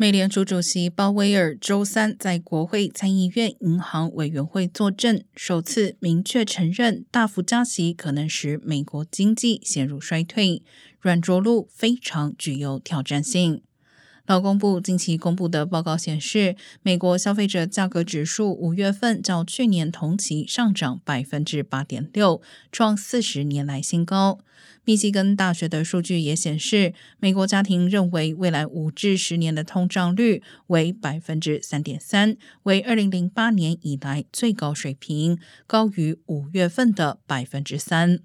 美联储主席鲍威尔周三在国会参议院银行委员会作证，首次明确承认大幅加息可能使美国经济陷入衰退，软着陆非常具有挑战性。劳工部近期公布的报告显示，美国消费者价格指数五月份较去年同期上涨百分之八点六，创四十年来新高。密西根大学的数据也显示，美国家庭认为未来五至十年的通胀率为百分之三点三，为二零零八年以来最高水平，高于五月份的百分之三。